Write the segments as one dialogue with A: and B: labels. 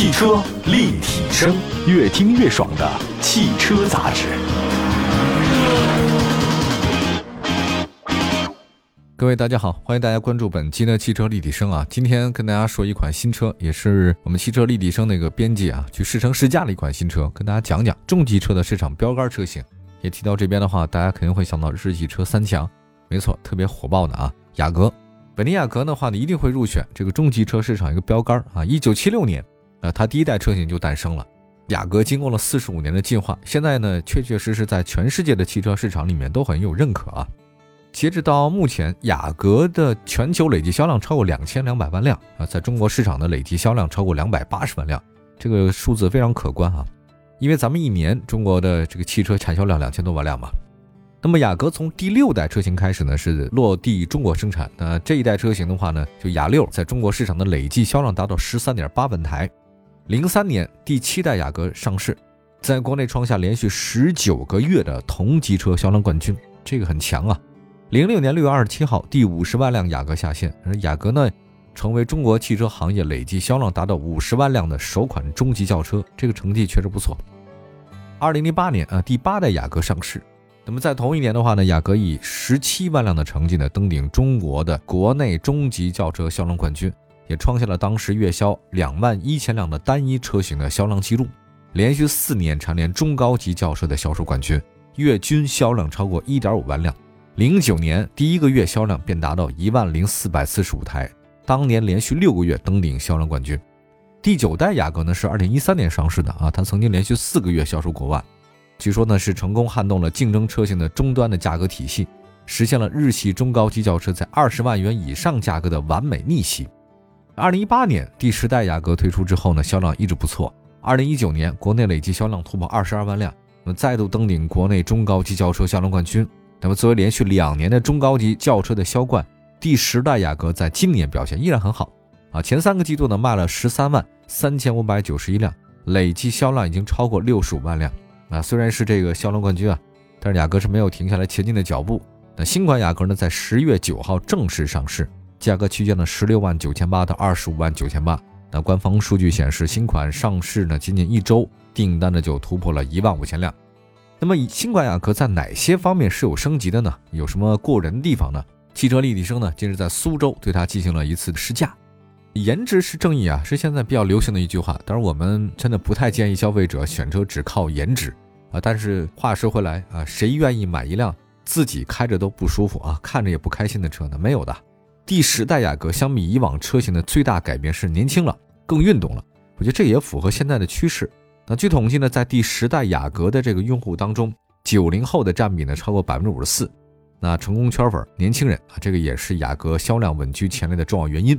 A: 汽车立体声，越听越爽的汽车杂志。
B: 各位大家好，欢迎大家关注本期的汽车立体声啊。今天跟大家说一款新车，也是我们汽车立体声那个编辑啊去试乘试驾的一款新车，跟大家讲讲重级车的市场标杆车型。也提到这边的话，大家肯定会想到日系车三强，没错，特别火爆的啊，雅阁。本田雅阁的话呢，一定会入选这个中级车市场一个标杆啊。一九七六年，啊，它第一代车型就诞生了。雅阁经过了四十五年的进化，现在呢，确确实实在全世界的汽车市场里面都很有认可啊。截止到目前，雅阁的全球累计销量超过两千两百万辆啊，在中国市场的累计销量超过两百八十万辆，这个数字非常可观啊。因为咱们一年中国的这个汽车产销量两千多万辆嘛。那么雅阁从第六代车型开始呢，是落地中国生产。那这一代车型的话呢，就雅六在中国市场的累计销量达到十三点八万台。零三年第七代雅阁上市，在国内创下连续十九个月的同级车销量冠军，这个很强啊。零六年六月二十七号，第五十万辆雅阁下线，而雅阁呢，成为中国汽车行业累计销量达到五十万辆的首款中级轿车，这个成绩确实不错。二零零八年啊，第八代雅阁上市，那么在同一年的话呢，雅阁以十七万辆的成绩呢，登顶中国的国内中级轿车销量冠军，也创下了当时月销两万一千辆的单一车型的销量记录，连续四年蝉联中高级轿车的销售冠军，月均销量超过一点五万辆。零九年第一个月销量便达到一万零四百四十五台，当年连续六个月登顶销量冠军。第九代雅阁呢是二零一三年上市的啊，它曾经连续四个月销售过万，据说呢是成功撼动了竞争车型的终端的价格体系，实现了日系中高级轿车在二十万元以上价格的完美逆袭。二零一八年第十代雅阁推出之后呢，销量一直不错。二零一九年国内累计销量突破二十二万辆，那么再度登顶国内中高级轿车销量冠军。那么，作为连续两年的中高级轿车的销冠，第十代雅阁在今年表现依然很好啊！前三个季度呢卖了十三万三千五百九十一辆，累计销量已经超过六十五万辆啊！虽然是这个销量冠军啊，但是雅阁是没有停下来前进的脚步。那新款雅阁呢，在十月九号正式上市，价格区间呢十六万九千八到二十五万九千八。那官方数据显示，新款上市呢仅仅一周，订单呢就突破了一万五千辆。那么，新款雅阁在哪些方面是有升级的呢？有什么过人的地方呢？汽车立体声呢，近日在苏州对它进行了一次试驾。颜值是正义啊，是现在比较流行的一句话。当然，我们真的不太建议消费者选车只靠颜值啊。但是话说回来啊，谁愿意买一辆自己开着都不舒服啊，看着也不开心的车呢？没有的。第十代雅阁相比以往车型的最大改变是年轻了，更运动了。我觉得这也符合现在的趋势。那据统计呢，在第十代雅阁的这个用户当中，九零后的占比呢超过百分之五十四。那成功圈粉年轻人啊，这个也是雅阁销量稳居前列的重要原因。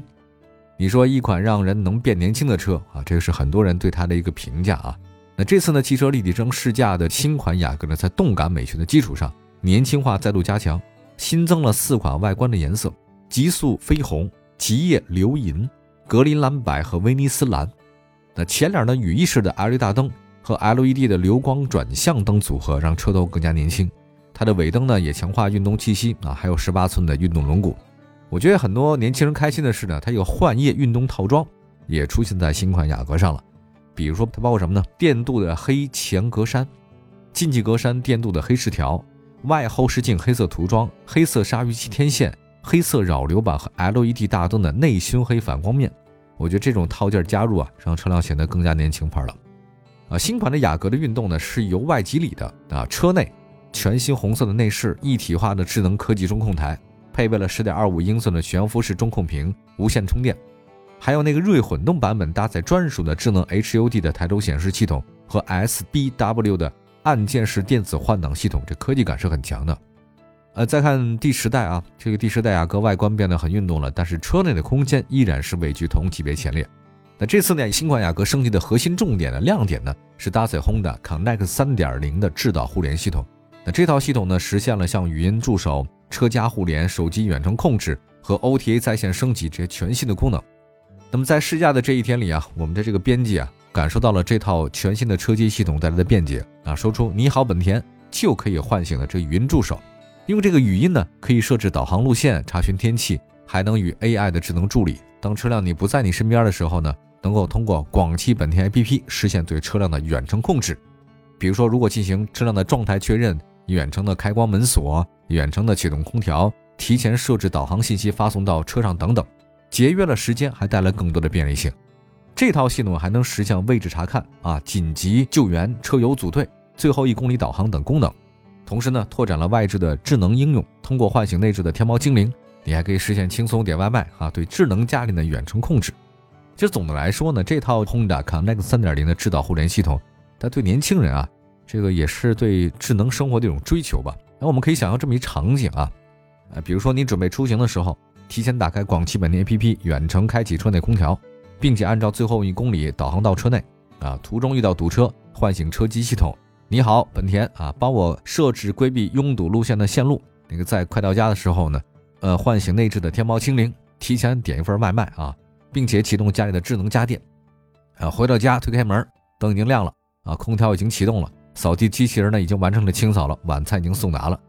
B: 你说一款让人能变年轻的车啊，这个是很多人对它的一个评价啊。那这次呢，汽车立体声试驾的新款雅阁呢，在动感美学的基础上，年轻化再度加强，新增了四款外观的颜色：极速绯红、极夜流银、格林蓝白和威尼斯蓝。那前脸呢羽翼式的 LED 大灯和 LED 的流光转向灯组合，让车头更加年轻。它的尾灯呢，也强化运动气息啊，还有十八寸的运动轮毂。我觉得很多年轻人开心的是呢，它有幻夜运动套装也出现在新款雅阁上了。比如说它包括什么呢？电镀的黑前格栅、进气格栅电镀的黑饰条、外后视镜黑色涂装、黑色鲨鱼鳍天线、黑色扰流板和 LED 大灯的内熏黑反光面。我觉得这种套件加入啊，让车辆显得更加年轻派了。啊，新款的雅阁的运动呢是由外及里的啊，车内全新红色的内饰，一体化的智能科技中控台，配备了十点二五英寸的悬浮式中控屏，无线充电，还有那个锐混动版本搭载专属的智能 HUD 的抬头显示系统和 SBW 的按键式电子换挡系统，这科技感是很强的。呃，再看第十代啊，这个第十代雅阁外观变得很运动了，但是车内的空间依然是位居同级别前列。那这次呢，新款雅阁升级的核心重点的亮点呢，是搭载 Honda Connect 三点零的智导互联系统。那这套系统呢，实现了像语音助手、车家互联、手机远程控制和 OTA 在线升级这些全新的功能。那么在试驾的这一天里啊，我们的这个编辑啊，感受到了这套全新的车机系统带来的便捷啊，说出“你好，本田”就可以唤醒了这语音助手。因为这个语音呢，可以设置导航路线、查询天气，还能与 AI 的智能助理。当车辆你不在你身边的时候呢，能够通过广汽本田 APP 实现对车辆的远程控制。比如说，如果进行车辆的状态确认、远程的开关门锁、远程的启动空调、提前设置导航信息发送到车上等等，节约了时间，还带来更多的便利性。这套系统还能实现位置查看、啊紧急救援、车友组队、最后一公里导航等功能。同时呢，拓展了外置的智能应用，通过唤醒内置的天猫精灵，你还可以实现轻松点外卖啊，对智能家电的远程控制。其实总的来说呢，这套 Honda Connect 3.0的智导互联系统，它对年轻人啊，这个也是对智能生活的一种追求吧。那我们可以想象这么一场景啊，呃，比如说你准备出行的时候，提前打开广汽本田 APP，远程开启车内空调，并且按照最后一公里导航到车内啊，途中遇到堵车，唤醒车机系统。你好，本田啊，帮我设置规避拥堵路线的线路。那个在快到家的时候呢，呃，唤醒内置的天猫精灵，提前点一份外卖啊，并且启动家里的智能家电。啊，回到家推开门，灯已经亮了啊，空调已经启动了，扫地机器人呢已经完成了清扫了，晚餐已经送达了。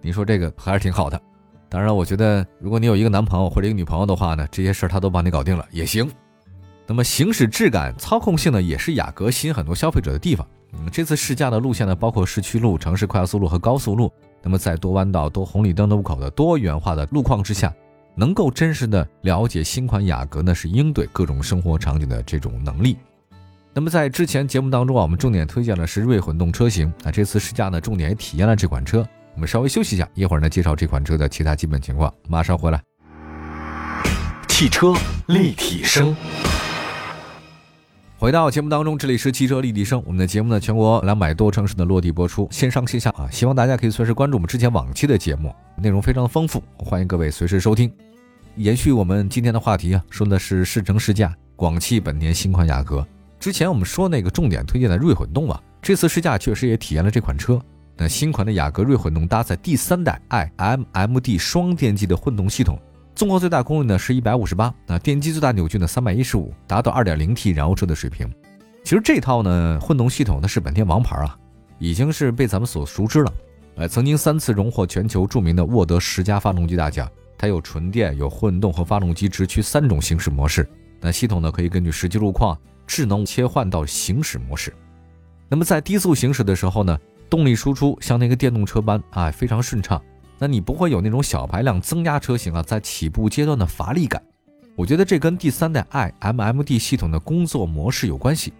B: 你说这个还是挺好的。当然，我觉得如果你有一个男朋友或者一个女朋友的话呢，这些事儿他都帮你搞定了也行。那么行驶质感、操控性呢，也是雅阁吸引很多消费者的地方。嗯，这次试驾的路线呢，包括市区路、城市快速路和高速路。那么在多弯道、多红绿灯的路口的多元化的路况之下，能够真实的了解新款雅阁呢是应对各种生活场景的这种能力。那么在之前节目当中啊，我们重点推荐的是锐混动车型啊，这次试驾呢，重点也体验了这款车。我们稍微休息一下，一会儿呢介绍这款车的其他基本情况，马上回来。
A: 汽车立体声。
B: 回到节目当中，这里是汽车立体声。我们的节目呢，全国两百多城市的落地播出，线上线下啊，希望大家可以随时关注我们之前往期的节目，内容非常的丰富，欢迎各位随时收听。延续我们今天的话题啊，说的是试乘试驾广汽本田新款雅阁。之前我们说那个重点推荐的锐混动啊，这次试驾确实也体验了这款车。那新款的雅阁锐混动搭载第三代 iMMD 双电机的混动系统。综合最大功率呢是一百五十八，那电机最大扭矩呢三百一十五，达到二点零 T 燃油车的水平。其实这套呢混动系统它是本田王牌啊，已经是被咱们所熟知了。呃，曾经三次荣获全球著名的沃德十佳发动机大奖。它有纯电、有混动和发动机直驱三种行驶模式。那系统呢可以根据实际路况智能切换到行驶模式。那么在低速行驶的时候呢，动力输出像那个电动车般啊非常顺畅。那你不会有那种小排量增压车型啊，在起步阶段的乏力感。我觉得这跟第三代 iMMD 系统的工作模式有关系。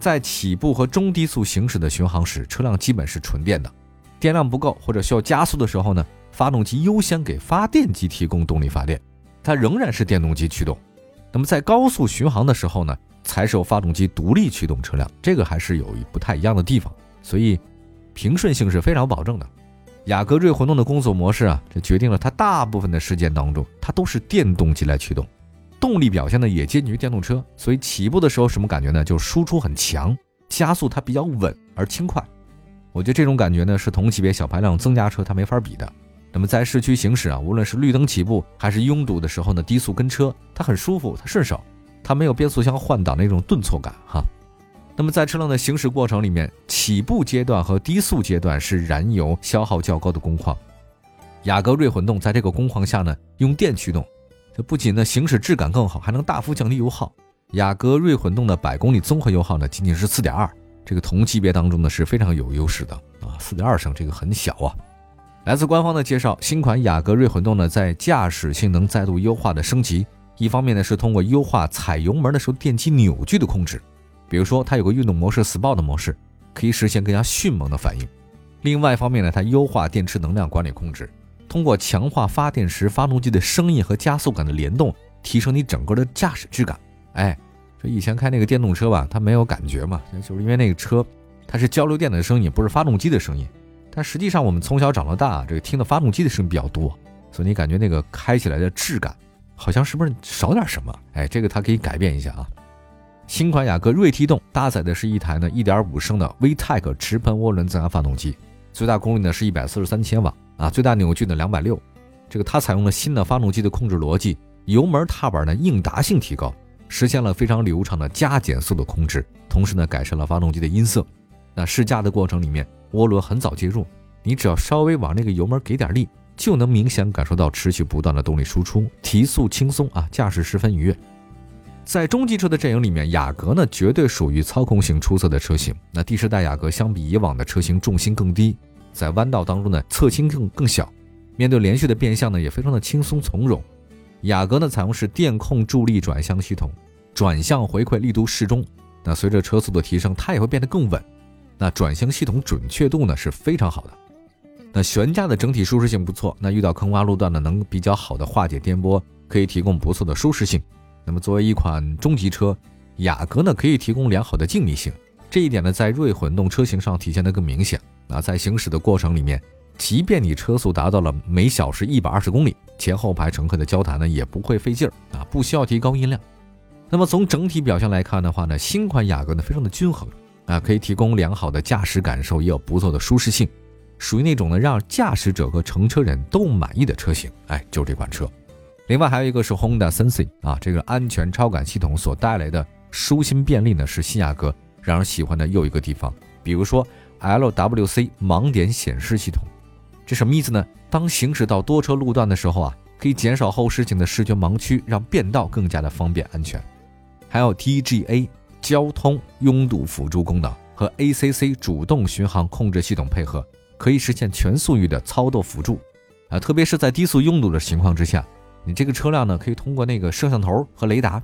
B: 在起步和中低速行驶的巡航时，车辆基本是纯电的，电量不够或者需要加速的时候呢，发动机优先给发电机提供动力发电，它仍然是电动机驱动。那么在高速巡航的时候呢，才是由发动机独立驱动车辆，这个还是有不太一样的地方，所以平顺性是非常保证的。雅阁锐混动的工作模式啊，这决定了它大部分的时间当中，它都是电动机来驱动，动力表现呢也接近于电动车，所以起步的时候什么感觉呢？就是输出很强，加速它比较稳而轻快。我觉得这种感觉呢是同级别小排量增压车它没法比的。那么在市区行驶啊，无论是绿灯起步还是拥堵的时候呢，低速跟车它很舒服，它顺手，它没有变速箱换挡那种顿挫感哈。那么在车辆的行驶过程里面，起步阶段和低速阶段是燃油消耗较高的工况。雅阁锐混动在这个工况下呢，用电驱动，这不仅呢行驶质感更好，还能大幅降低油耗。雅阁锐混动的百公里综合油耗呢，仅仅是四点二，这个同级别当中呢是非常有优势的啊，四点二升这个很小啊。来自官方的介绍，新款雅阁锐混动呢在驾驶性能再度优化的升级，一方面呢是通过优化踩油门的时候电机扭矩的控制。比如说，它有个运动模式、Sport 模式，可以实现更加迅猛的反应。另外一方面呢，它优化电池能量管理控制，通过强化发电时发动机的声音和加速感的联动，提升你整个的驾驶质感。哎，这以前开那个电动车吧，它没有感觉嘛，就是因为那个车它是交流电的声音，不是发动机的声音。但实际上我们从小长到大，这个听的发动机的声音比较多，所以你感觉那个开起来的质感好像是不是少点什么？哎，这个它可以改变一下啊。新款雅阁锐 T 动搭载的是一台呢1.5升的 VTEC 直喷涡轮增压发动机，最大功率呢是一百四十三千瓦啊，最大扭矩呢两百六。这个它采用了新的发动机的控制逻辑，油门踏板的应答性提高，实现了非常流畅的加减速的控制，同时呢改善了发动机的音色。那试驾的过程里面，涡轮很早介入，你只要稍微往那个油门给点力，就能明显感受到持续不断的动力输出，提速轻松啊，驾驶十分愉悦。在中级车的阵营里面，雅阁呢绝对属于操控性出色的车型。那第十代雅阁相比以往的车型重心更低，在弯道当中呢侧倾更更小，面对连续的变向呢也非常的轻松从容。雅阁呢采用是电控助力转向系统，转向回馈力度适中。那随着车速的提升，它也会变得更稳。那转向系统准确度呢是非常好的。那悬架的整体舒适性不错，那遇到坑洼路段呢能比较好的化解颠簸，可以提供不错的舒适性。那么作为一款中级车，雅阁呢可以提供良好的静谧性，这一点呢在锐混动车型上体现的更明显。啊，在行驶的过程里面，即便你车速达到了每小时一百二十公里，前后排乘客的交谈呢也不会费劲儿啊，不需要提高音量。那么从整体表现来看的话呢，新款雅阁呢非常的均衡啊，可以提供良好的驾驶感受，也有不错的舒适性，属于那种呢让驾驶者和乘车人都满意的车型。哎，就是这款车。另外还有一个是 Honda Sensing 啊，这个安全超感系统所带来的舒心便利呢，是新雅阁让人喜欢的又一个地方。比如说 LWC 盲点显示系统，这什么意思呢？当行驶到多车路段的时候啊，可以减少后视镜的视觉盲区，让变道更加的方便安全。还有 TGA 交通拥堵辅助功能和 ACC 主动巡航控制系统配合，可以实现全速域的操作辅助啊，特别是在低速拥堵的情况之下。你这个车辆呢，可以通过那个摄像头和雷达，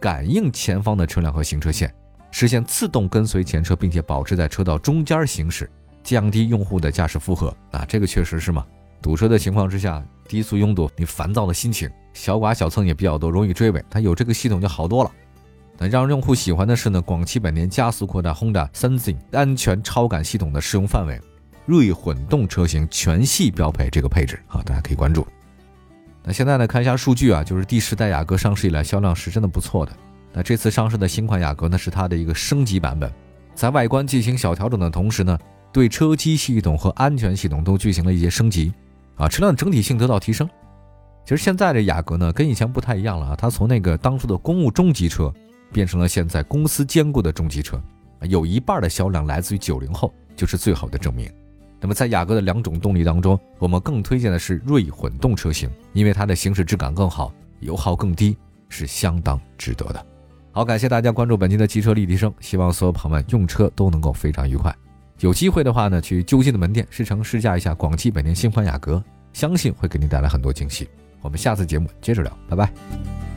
B: 感应前方的车辆和行车线，实现自动跟随前车，并且保持在车道中间行驶，降低用户的驾驶负荷啊！这个确实是嘛，堵车的情况之下，低速拥堵，你烦躁的心情，小剐小蹭也比较多，容易追尾。它有这个系统就好多了。那让用户喜欢的是呢，广汽本田加速扩大 Honda Sensing 安全超感系统的适用范围，锐混动车型全系标配这个配置啊，大家可以关注。那现在呢，看一下数据啊，就是第十代雅阁上市以来销量是真的不错的。那这次上市的新款雅阁呢，是它的一个升级版本，在外观进行小调整的同时呢，对车机系统和安全系统都进行了一些升级，啊，车辆整体性得到提升。其实现在的雅阁呢，跟以前不太一样了啊，它从那个当初的公务中级车，变成了现在公司兼顾的中级车，有一半的销量来自于九零后，就是最好的证明。那么在雅阁的两种动力当中，我们更推荐的是锐混动车型，因为它的行驶质感更好，油耗更低，是相当值得的。好，感谢大家关注本期的汽车立体声，希望所有朋友们用车都能够非常愉快。有机会的话呢，去就近的门店试乘试驾一下广汽本田新款雅阁，相信会给您带来很多惊喜。我们下次节目接着聊，拜拜。